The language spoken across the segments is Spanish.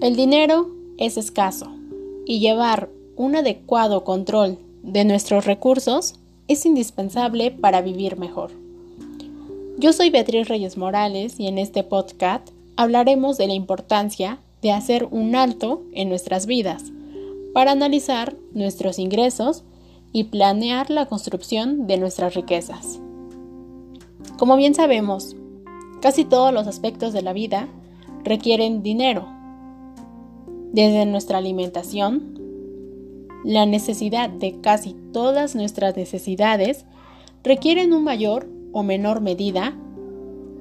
El dinero es escaso y llevar un adecuado control de nuestros recursos es indispensable para vivir mejor. Yo soy Beatriz Reyes Morales y en este podcast hablaremos de la importancia de hacer un alto en nuestras vidas para analizar nuestros ingresos y planear la construcción de nuestras riquezas. Como bien sabemos, casi todos los aspectos de la vida requieren dinero desde nuestra alimentación, la necesidad de casi todas nuestras necesidades requieren un mayor o menor medida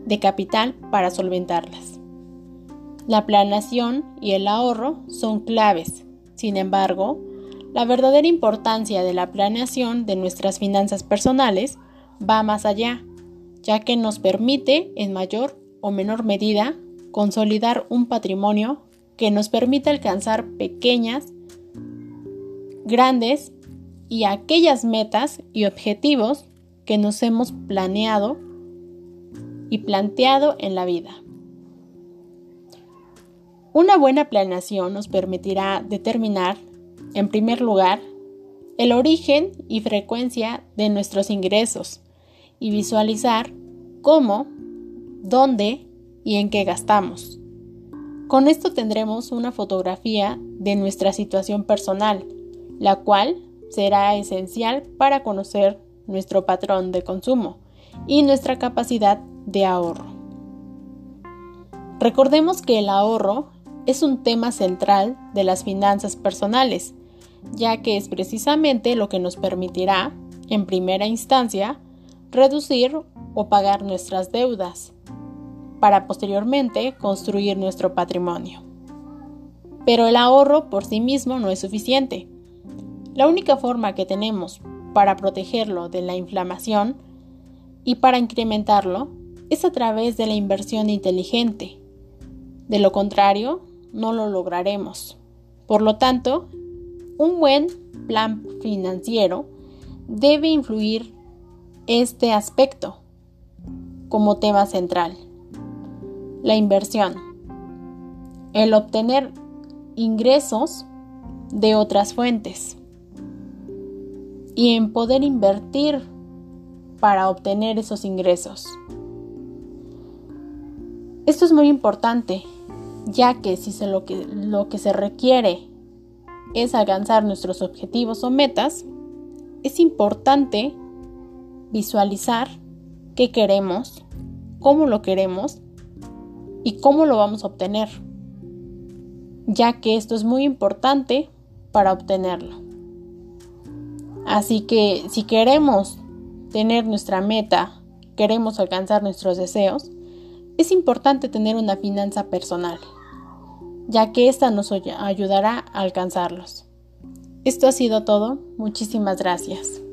de capital para solventarlas. La planeación y el ahorro son claves. Sin embargo, la verdadera importancia de la planeación de nuestras finanzas personales va más allá, ya que nos permite en mayor o menor medida consolidar un patrimonio que nos permite alcanzar pequeñas, grandes y aquellas metas y objetivos que nos hemos planeado y planteado en la vida. Una buena planeación nos permitirá determinar, en primer lugar, el origen y frecuencia de nuestros ingresos y visualizar cómo, dónde y en qué gastamos. Con esto tendremos una fotografía de nuestra situación personal, la cual será esencial para conocer nuestro patrón de consumo y nuestra capacidad de ahorro. Recordemos que el ahorro es un tema central de las finanzas personales, ya que es precisamente lo que nos permitirá, en primera instancia, reducir o pagar nuestras deudas, para posteriormente construir nuestro patrimonio. Pero el ahorro por sí mismo no es suficiente. La única forma que tenemos para protegerlo de la inflamación y para incrementarlo es a través de la inversión inteligente. De lo contrario, no lo lograremos. Por lo tanto, un buen plan financiero debe influir este aspecto como tema central la inversión, el obtener ingresos de otras fuentes y en poder invertir para obtener esos ingresos. Esto es muy importante, ya que si lo, que, lo que se requiere es alcanzar nuestros objetivos o metas, es importante visualizar qué queremos, cómo lo queremos y cómo lo vamos a obtener, ya que esto es muy importante para obtenerlo. Así que si queremos tener nuestra meta, queremos alcanzar nuestros deseos, es importante tener una finanza personal, ya que esta nos ayudará a alcanzarlos. Esto ha sido todo. Muchísimas gracias.